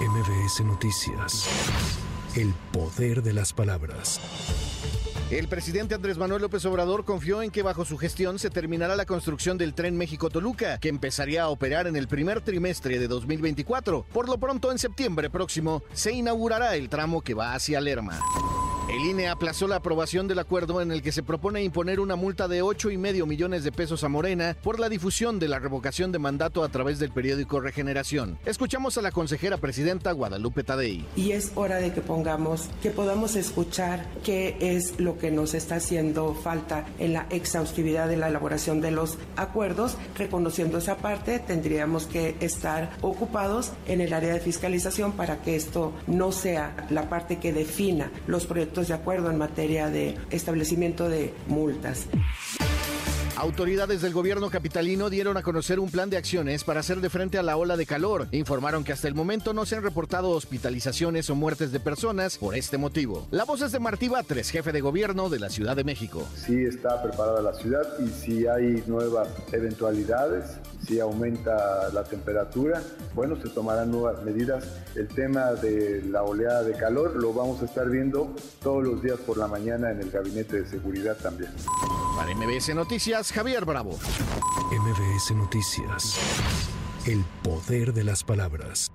MBS Noticias. El poder de las palabras. El presidente Andrés Manuel López Obrador confió en que bajo su gestión se terminará la construcción del tren México-Toluca, que empezaría a operar en el primer trimestre de 2024. Por lo pronto, en septiembre próximo, se inaugurará el tramo que va hacia Lerma. El INE aplazó la aprobación del acuerdo en el que se propone imponer una multa de ocho y medio millones de pesos a Morena por la difusión de la revocación de mandato a través del periódico Regeneración. Escuchamos a la consejera presidenta Guadalupe Tadei. Y es hora de que pongamos, que podamos escuchar qué es lo que nos está haciendo falta en la exhaustividad de la elaboración de los acuerdos. Reconociendo esa parte, tendríamos que estar ocupados en el área de fiscalización para que esto no sea la parte que defina los proyectos de acuerdo en materia de establecimiento de multas. Autoridades del gobierno capitalino dieron a conocer un plan de acciones para hacer de frente a la ola de calor. Informaron que hasta el momento no se han reportado hospitalizaciones o muertes de personas por este motivo. La voz es de Martí Batres, jefe de gobierno de la Ciudad de México. Sí está preparada la ciudad y si hay nuevas eventualidades, si aumenta la temperatura, bueno, se tomarán nuevas medidas. El tema de la oleada de calor lo vamos a estar viendo todos los días por la mañana en el gabinete de seguridad también. Para MBS Javier Bravo. MBS Noticias. El poder de las palabras.